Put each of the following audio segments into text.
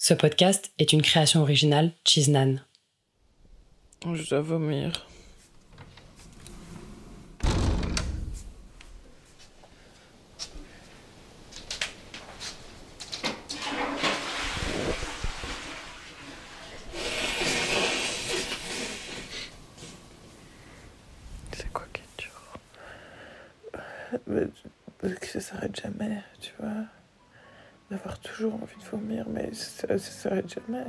Ce podcast est une création originale Chiznan. Je dois vomir. C'est quoi qui est dur Mais que ça s'arrête jamais, tu vois. D'avoir toujours envie de vomir, mais ça, ça s'arrête jamais.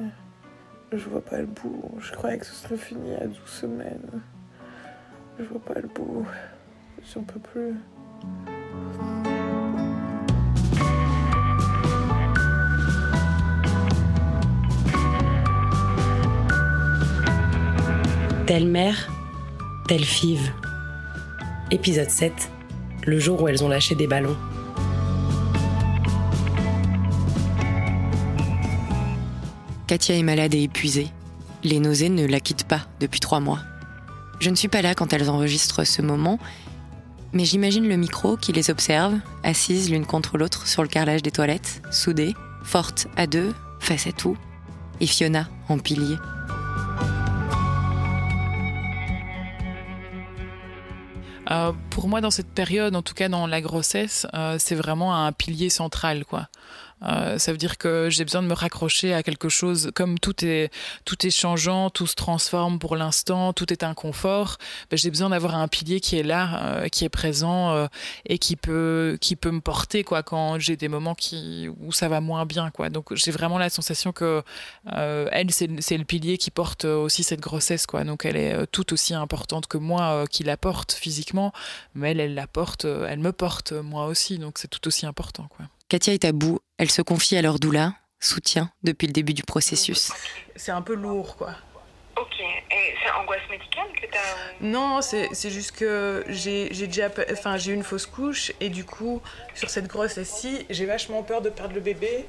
Je vois pas le bout. Je croyais que ce serait fini à 12 semaines. Je vois pas le bout. J'en peux plus. Telle mère, telle five. Épisode 7. Le jour où elles ont lâché des ballons. Katia est malade et épuisée. Les nausées ne la quittent pas depuis trois mois. Je ne suis pas là quand elles enregistrent ce moment, mais j'imagine le micro qui les observe, assises l'une contre l'autre sur le carrelage des toilettes, soudées, fortes à deux, face à tout, et Fiona en pilier. Euh, pour moi, dans cette période, en tout cas dans la grossesse, euh, c'est vraiment un pilier central, quoi. Euh, ça veut dire que j'ai besoin de me raccrocher à quelque chose. Comme tout est tout est changeant, tout se transforme pour l'instant, tout est inconfort. Ben, j'ai besoin d'avoir un pilier qui est là, euh, qui est présent euh, et qui peut qui peut me porter quoi quand j'ai des moments qui où ça va moins bien quoi. Donc j'ai vraiment la sensation que elle c'est le pilier qui porte aussi cette grossesse quoi. Donc elle est tout aussi importante que moi qui la porte physiquement, mais elle elle la porte, elle me porte moi aussi. Donc c'est tout aussi important quoi. Katia est à bout, elle se confie à leur doula, soutien depuis le début du processus. C'est un peu lourd quoi. Ok. Et c'est angoisse médicale que t'as ou- Non, c'est c'est juste que j'ai j'ai déjà enfin j'ai eu une fausse couche et du coup sur cette grossesse-ci, j'ai vachement peur de perdre le bébé.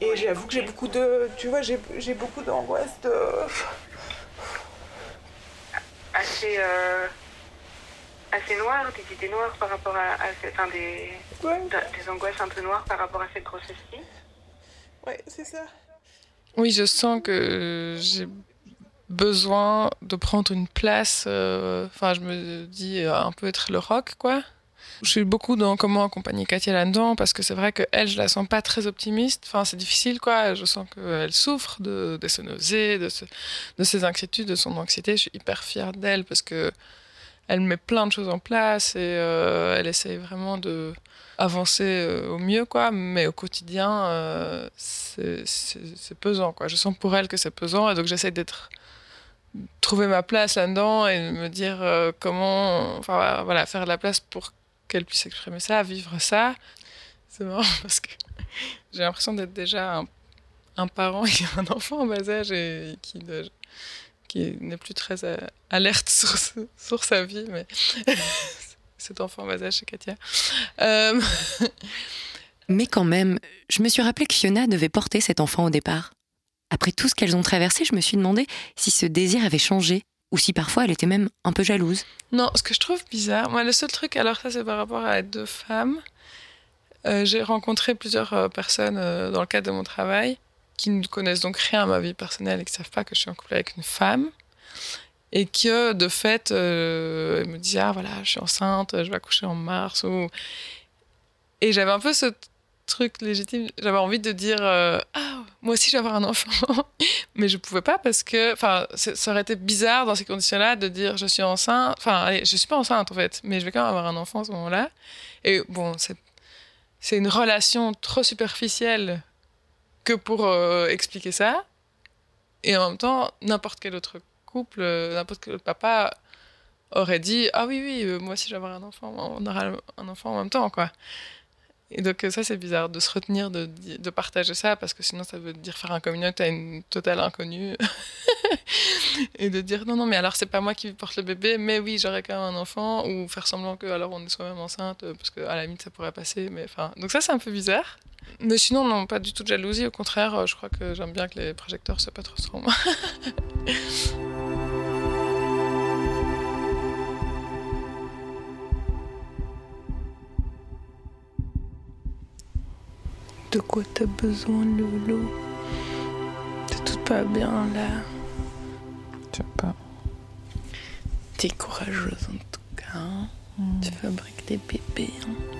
Et j'avoue que j'ai beaucoup de tu vois, j'ai j'ai beaucoup d'angoisse de assez, euh, assez noire, des idées noires par rapport à, à enfin, des, Ouais, des angoisses un peu noires par rapport à cette grossesse-ci. ouais, c'est ça. Oui, je sens que j'ai besoin de prendre une place. euh, Enfin, je me dis euh, un peu être le rock, quoi. Je suis beaucoup dans comment accompagner Katia là-dedans parce que c'est vrai que elle, je la sens pas très optimiste. Enfin, c'est difficile, quoi. Je sens qu'elle souffre de, de ses nausées, de, ce- de ses inquiétudes, de son anxiété. Je suis hyper fière d'elle parce que elle met plein de choses en place et euh, elle essaye vraiment de avancer euh, au mieux, quoi. Mais au quotidien, euh, c'est pesant, quoi. Je sens pour elle que c'est pesant et donc j'essaie d'être trouver ma place là-dedans et me dire euh, comment, enfin voilà, faire de la place pour qu'elle puisse exprimer ça, vivre ça. C'est marrant parce que j'ai l'impression d'être déjà un, un parent qui a un enfant en bas âge et qui qui n'est plus très euh, alerte sur, sur sa vie, mais cet enfant en bas âge, c'est Katia. Euh, Mais quand même, je me suis rappelé que Fiona devait porter cet enfant au départ. Après tout ce qu'elles ont traversé, je me suis demandé si ce désir avait changé, ou si parfois elle était même un peu jalouse. Non, ce que je trouve bizarre, moi, le seul truc, alors ça, c'est par rapport à être deux femmes. Euh, j'ai rencontré plusieurs personnes dans le cadre de mon travail qui ne connaissent donc rien à ma vie personnelle et qui ne savent pas que je suis en couple avec une femme. Et que, de fait, euh, me disent Ah, voilà, je suis enceinte, je vais accoucher en mars. Ou... Et j'avais un peu ce truc légitime, j'avais envie de dire euh, Ah, moi aussi, je vais avoir un enfant. Mais je pouvais pas parce que, enfin, ça aurait été bizarre dans ces conditions-là de dire je suis enceinte. Enfin, allez, je suis pas enceinte en fait, mais je vais quand même avoir un enfant à ce moment-là. Et bon, c'est une relation trop superficielle que pour euh, expliquer ça. Et en même temps, n'importe quel autre couple, euh, n'importe quel autre papa aurait dit ah oui oui, euh, moi aussi je vais avoir un enfant, on aura un enfant en même temps quoi. Et donc euh, ça c'est bizarre de se retenir de, de partager ça parce que sinon ça veut dire faire un communauté à une totale inconnue. Et de dire non non mais alors c'est pas moi qui porte le bébé mais oui j'aurais quand même un enfant ou faire semblant que alors on est soi-même enceinte euh, parce que à la limite ça pourrait passer mais enfin. Donc ça c'est un peu bizarre. Mais sinon non pas du tout de jalousie. Au contraire euh, je crois que j'aime bien que les projecteurs soient pas trop sur moi De quoi t'as besoin, Lolo pas bien là. Je sais pas. T'es courageuse en tout cas. hein. Tu fabriques des bébés. hein.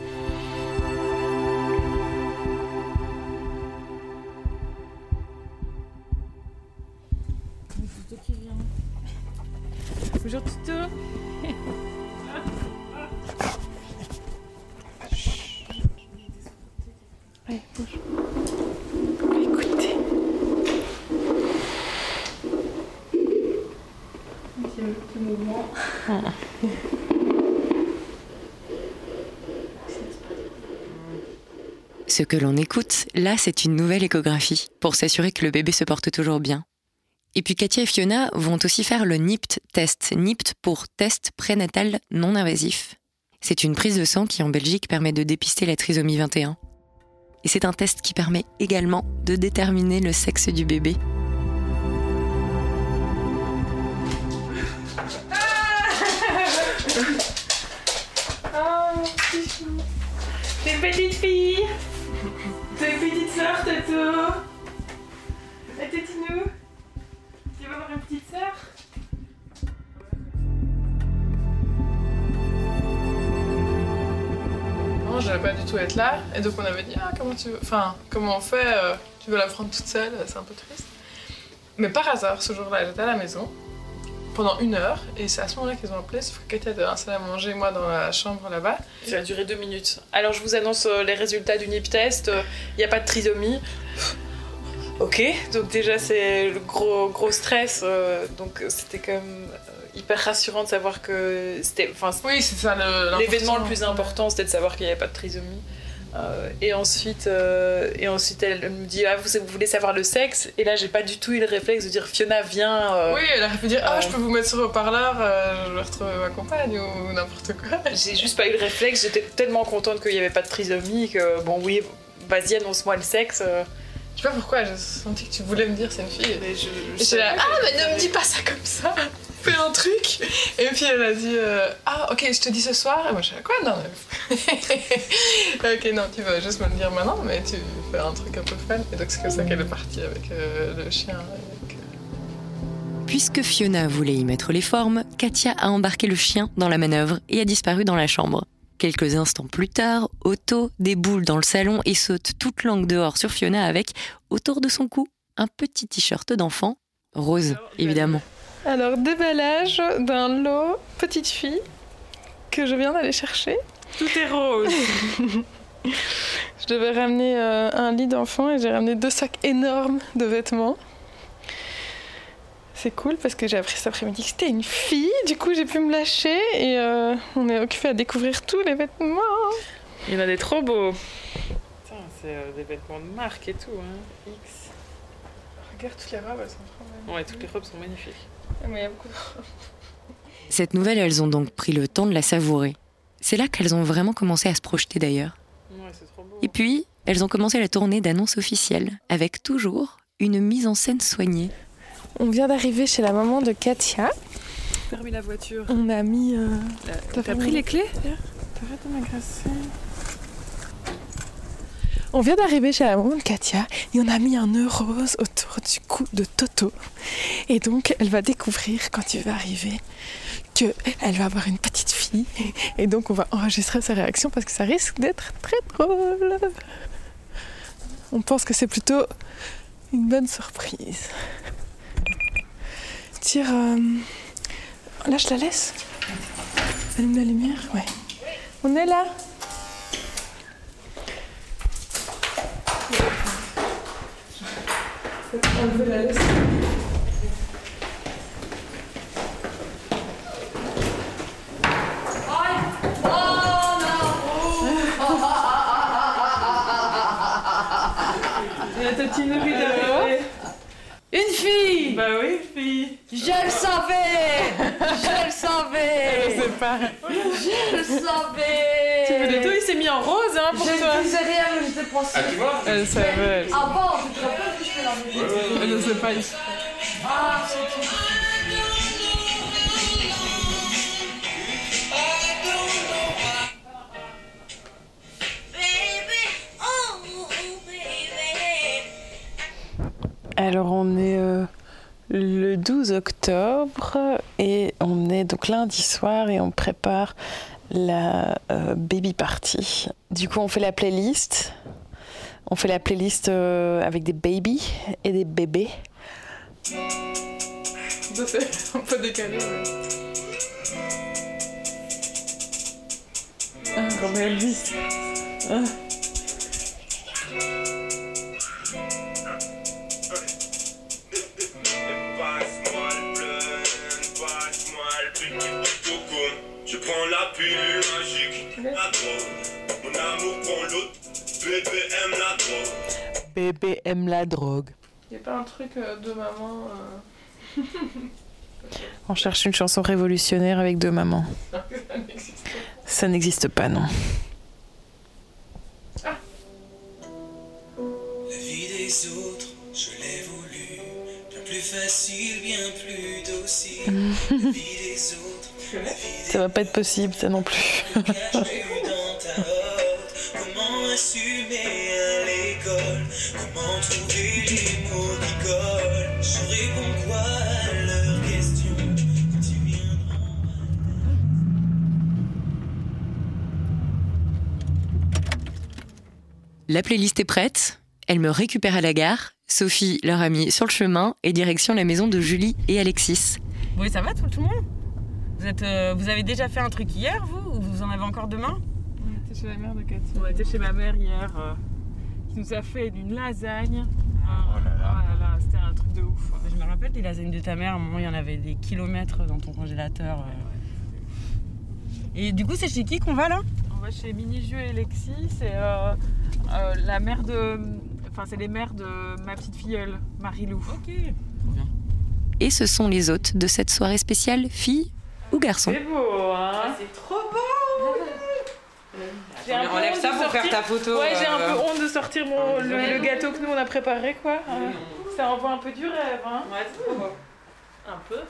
Ce que l'on écoute, là, c'est une nouvelle échographie pour s'assurer que le bébé se porte toujours bien. Et puis Katia et Fiona vont aussi faire le NIPT test. NIPT pour test prénatal non invasif. C'est une prise de sang qui en Belgique permet de dépister la trisomie 21. Et c'est un test qui permet également de déterminer le sexe du bébé. T'es une petite fille T'es une petite sœur, Tato. Et Tétinou Tu vas avoir une petite sœur? Non, je devais pas du tout être là. Et donc on avait dit, ah, comment tu veux... Enfin, comment on fait euh, Tu veux la prendre toute seule? C'est un peu triste. Mais par hasard, ce jour-là, j'étais à la maison pendant une heure. Et c'est à ce moment-là qu'ils ont appelé, sauf que Katia était installée à manger, moi, dans la chambre là-bas. Ça a duré deux minutes. Alors je vous annonce euh, les résultats du NIP test. Il n'y a pas de trisomie. Ok, donc déjà c'est le gros, gros stress. euh, donc euh, c'était quand même euh, hyper rassurant de savoir que c'était. Enfin, Oui, c'est ça l'événement le plus important c'était de savoir qu'il n'y avait pas de trisomie. Euh, et ensuite, euh, et ensuite elle me dit ah, vous, vous voulez savoir le sexe? Et là j'ai pas du tout eu le réflexe de dire Fiona viens. euh, Oui, elle aurait pu dire Ah, je peux vous mettre sur le haut-parleur, euh, je vais retrouver ma compagne ou n'importe quoi. J'ai juste pas eu le réflexe, j'étais tellement contente qu'il n'y avait pas de trisomie que bon oui, vas-y annonce-moi le sexe. Je sais pas pourquoi, j'ai senti que tu voulais me dire c'est une fille. mais je, je Et j'étais là, ah, mais ne me dis pas ça comme ça Fais un truc Et puis elle a dit euh, Ah, ok, je te dis ce soir. Et moi je suis là, quoi? Non, mais- Ok, non, tu vas juste me le dire maintenant, mais tu fais un truc un peu fun. Et donc c'est comme ça qu'elle est partie avec euh, le chien. avec, Puisque Fiona voulait y mettre les formes, Katia a embarqué le chien dans la manœuvre et a disparu dans la chambre. Quelques instants plus tard, Otto déboule dans le salon et saute toute langue dehors sur Fiona avec, autour de son cou, un petit t-shirt d'enfant, rose évidemment. Alors, déballage d'un lot petite fille que je viens d'aller chercher. Tout est rose. Je devais ramener euh, un lit d'enfant et j'ai ramené deux sacs énormes de vêtements. C'est cool parce que j'ai appris cet après-midi que c'était une fille. Du coup, j'ai pu me lâcher et euh, on est occupé à découvrir tous les vêtements. Il y en a des trop beaux. Putain, c'est euh, des vêtements de marque et tout. Hein. X. Regarde toutes les robes, elles sont trop belles. Ouais, toutes les robes sont magnifiques. Ah. Cette nouvelle, elles ont donc pris le temps de la savourer. C'est là qu'elles ont vraiment commencé à se projeter d'ailleurs. Ouais. Et puis, elles ont commencé la tournée d'annonces officielles, avec toujours une mise en scène soignée. On vient d'arriver chez la maman de Katia. permis la voiture. On a mis. euh, T'as T'as pris les clés T'arrêtes de m'agresser. On vient d'arriver chez la maman de Katia et on a mis un nœud rose autour du cou de Toto. Et donc, elle va découvrir quand tu vas arriver que elle va avoir une petite fille. Et donc, on va enregistrer sa réaction parce que ça risque d'être très drôle. On pense que c'est plutôt une bonne surprise. Tire. euh, Là, je la laisse. Allume la lumière, ouais. On est là. Enlever la laisse. Une fille Bah oui, fille. Je le savais Je le Je savais sais pas. Je le savais Le dos il s'est mis en rose hein, pour Je toi. ne disais rien, mais j'étais sûre. Ah, tu vois? Elle savait. Elle, Avant, tu te rappelles que je pas. Ah, c'est. Alors on est euh, le 12 octobre et on est donc lundi soir et on prépare la euh, baby party. Du coup on fait la playlist. On fait la playlist euh, avec des babies et des bébés. Ça, c'est un peu décalé. Ah, comme Elvis. Passe-moi le plein, passe-moi le petit protocole. Je prends la pilule magique, la drogue. Mon amour prend l'autre, bébé aime la drogue. Bébé aime la drogue. Y a pas un truc euh, de maman. euh, On cherche une chanson révolutionnaire avec deux mamans. Ça n'existe pas, non. La vie des autres, je l'ai voulu. Bien plus facile, bien plus docile. La vie des autres, la vie Ça va pas être possible, ça non plus. Assumer à l'école Comment trouver les mots qui collent Je réponds quoi à leurs questions quand ils viendront La playlist est prête. Elle me récupère à la gare. Sophie, leur amie, sur le chemin et direction la maison de Julie et Alexis. Oui, ça va tout, tout le monde? Vous, êtes, euh, vous avez déjà fait un truc hier, vous Ou vous en avez encore demain? Chez la mère de Cathy. On était chez ma mère hier, euh, qui nous a fait une lasagne. Oh là là, c'était un truc de ouf. Je me rappelle des lasagnes de ta mère, à un moment il y en avait des kilomètres dans ton congélateur. euh. Et du coup, c'est chez qui qu'on va là? On va chez Mini-Jeu et Lexi, c'est euh, euh, la mère de. Enfin, c'est les mères de ma petite filleule, Marilou. Ok. Et ce sont les hôtes de cette soirée spéciale, filles ou garçons. C'est beau, hein? C'est trop beau J'ai un peu Enlève honte ça de pour faire sortir- ta photo. Ouais, j'ai un euh. peu honte de sortir mon, le, le gâteau que nous on a préparé, quoi. Euh, Ça envoie un peu du rêve, hein. Ouais, c'est trop beau. Un peu.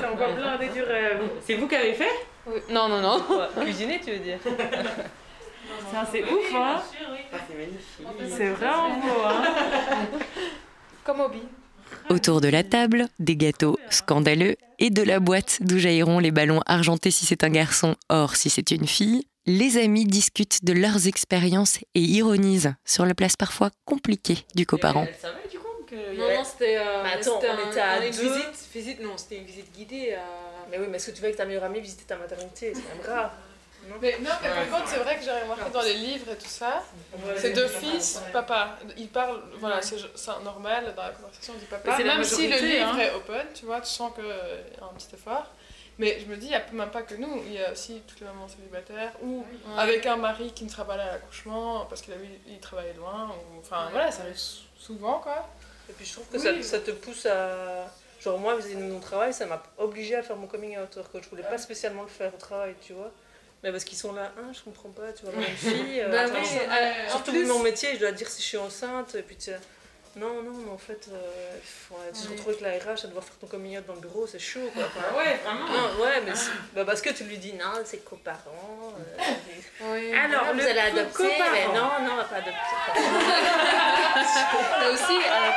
Ça envoie blindé du rêve. C'est vous qui avez fait? Non, non, non. Cuisiner, tu veux dire c'est ouf, hein. C'est magnifique. C'est vraiment beau, hein. Comme hobby. Autour de la table, des gâteaux scandaleux et de la boîte d'où jailliront les ballons argentés si c'est un garçon, or si c'est une fille. Les amis discutent de leurs expériences et ironisent sur la place parfois compliquée du coparent. Elle savait du coup que. Non, non, c'était. euh, Mais attends, c'était on un- était à un- une deux. visite, visite, non, c'était une visite guidée. Mais oui, mais est-ce que tu veux avec ta meilleure amie visiter ta maternité? C'est quand même rare. Mais non, mais par contre, c'est vrai que j'ai remarqué dans les livres et tout ça, c'est deux fils, papa. Ils parlent, voilà, c'est c'est normal dans la conversation, on dit papa. Même si le livre hein. est open, tu vois, tu sens qu'il y a un petit effort. Mais je me dis, il n'y a même pas que nous, il y a aussi toutes les mamans célibataires ou avec un mari qui ne sera pas là à l'accouchement parce qu'il a eu- il travaillait loin. Enfin, voilà, ça arrive sou- souvent, quoi. Et puis je trouve que Oui. ça, ça te pousse à. Genre, moi, vis-à-vis de mon travail, ça m'a obligé à faire mon coming out. Alors que je voulais pas spécialement le faire au travail, tu vois. Mais parce qu'ils sont là, hein, je comprends pas, tu vois, une fille. euh, Bah oui, euh, Surtout plus- mon métier, je dois dire si je suis enceinte, et puis tu sais, Non, non, mais en fait, euh, ouais, tu te retrouves avec la RH à devoir faire ton coming out dans le bureau, c'est chaud quoi. Enfin, Ah ouais, vraiment. Non, ouais, mais bah, parce que tu lui dis non, c'est coparent. euh, Oui. Alors, Ah, vous le allez adopter, mais non, non, on va pas adopter. Là aussi, à la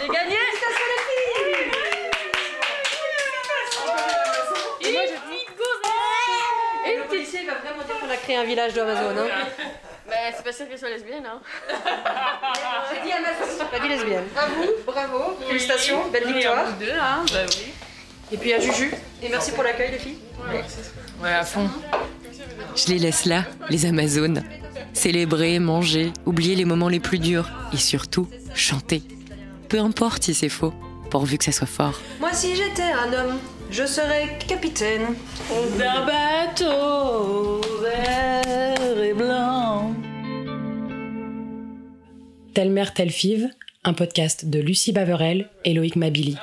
J'ai gagné Et le policier va vraiment dire qu'on a créé un village d'Amazon. Hein. Bah, c'est pas sûr qu'elle soit lesbienne, hein. J'ai dit Amazon, pas dit lesbienne. À vous, bravo. Félicitations, belle victoire. deux, hein. Bah oui. Et puis à Juju. Et merci pour l'accueil, les filles. Ouais, à fond. Je les laisse là, les Amazones. Célébrer, manger, oublier les moments les plus durs et surtout chanter. Peu importe si c'est faux, pourvu que ça soit fort. Moi, si j'étais un homme, je serais capitaine. D'un bateau Telle mère, telle five, un podcast de Lucie Baverel et Loïc Mabili.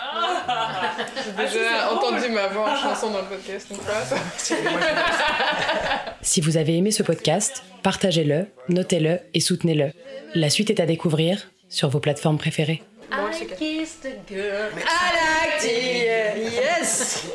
J'ai déjà entendu ma voix en chanson dans le podcast une fois. ça. Si vous avez aimé ce podcast, partagez-le, notez-le et soutenez-le. La suite est à découvrir sur vos plateformes préférées. I kissed a girl. I like tea, yes